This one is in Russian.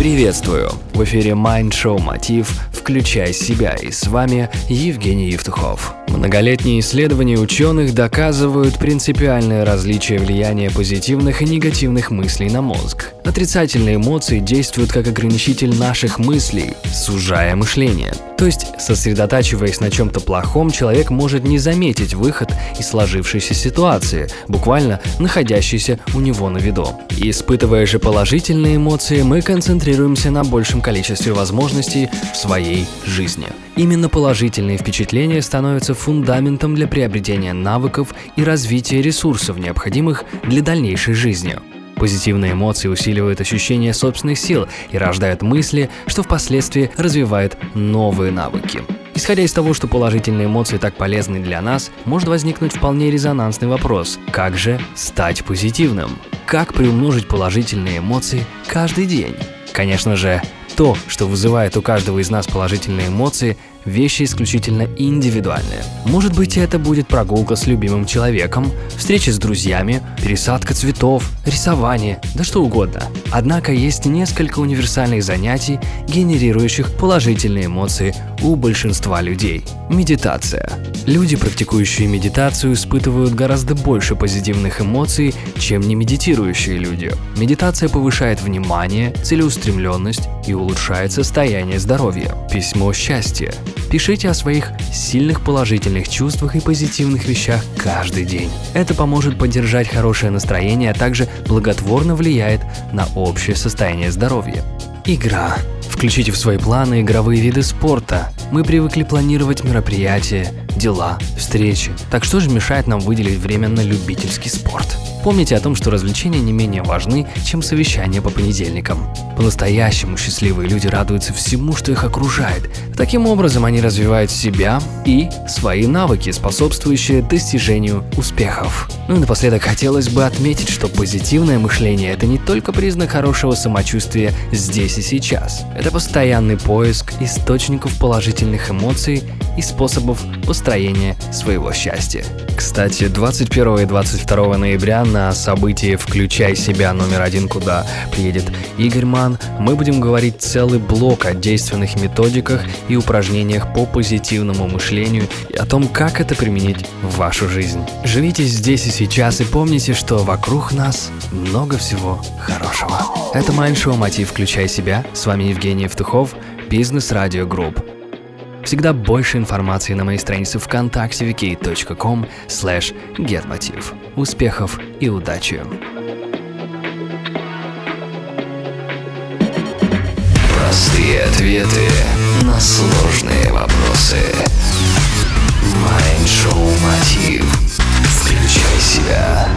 Приветствую! В эфире Mind Show Мотив «Включай себя» и с вами Евгений Евтухов. Многолетние исследования ученых доказывают принципиальное различие влияния позитивных и негативных мыслей на мозг. Отрицательные эмоции действуют как ограничитель наших мыслей, сужая мышление. То есть, сосредотачиваясь на чем-то плохом, человек может не заметить выход из сложившейся ситуации, буквально находящейся у него на виду. Испытывая же положительные эмоции, мы концентрируемся на большем количестве возможностей в своей жизни. Именно положительные впечатления становятся фундаментом для приобретения навыков и развития ресурсов, необходимых для дальнейшей жизни. Позитивные эмоции усиливают ощущение собственных сил и рождают мысли, что впоследствии развивает новые навыки. Исходя из того, что положительные эмоции так полезны для нас, может возникнуть вполне резонансный вопрос – как же стать позитивным? Как приумножить положительные эмоции каждый день? Конечно же, то, что вызывает у каждого из нас положительные эмоции, вещи исключительно индивидуальные. Может быть, это будет прогулка с любимым человеком, встреча с друзьями, пересадка цветов, рисование, да что угодно. Однако есть несколько универсальных занятий, генерирующих положительные эмоции у большинства людей. Медитация. Люди, практикующие медитацию, испытывают гораздо больше позитивных эмоций, чем не медитирующие люди. Медитация повышает внимание, целеустремленность и улучшает состояние здоровья. Письмо счастья. Пишите о своих сильных положительных чувствах и позитивных вещах каждый день. Это поможет поддержать хорошее настроение, а также благотворно влияет на общее состояние здоровья. Игра. Включите в свои планы игровые виды спорта. Мы привыкли планировать мероприятия, дела, встречи. Так что же мешает нам выделить время на любительский спорт? Помните о том, что развлечения не менее важны, чем совещания по понедельникам. По-настоящему счастливые люди радуются всему, что их окружает. Таким образом, они развивают себя и свои навыки, способствующие достижению успехов. Ну и напоследок хотелось бы отметить, что позитивное мышление – это не только признак хорошего самочувствия здесь и сейчас. Это постоянный поиск источников положительных эмоций и способов построения своего счастья. Кстати, 21 и 22 ноября на событии «Включай себя» номер один, куда приедет Игорь Ман, мы будем говорить целый блок о действенных методиках и упражнениях по позитивному мышлению и о том, как это применить в вашу жизнь. Живите здесь и сейчас и помните, что вокруг нас много всего хорошего. Это Майндшоу «Мотив. Включай себя». С вами Евгений Евтухов, Бизнес Радио Групп. Всегда больше информации на моей странице ВКонтакте vk.com slash getmotiv. Успехов и удачи! Простые ответы на сложные вопросы. Майншоу Мотив. Включай себя.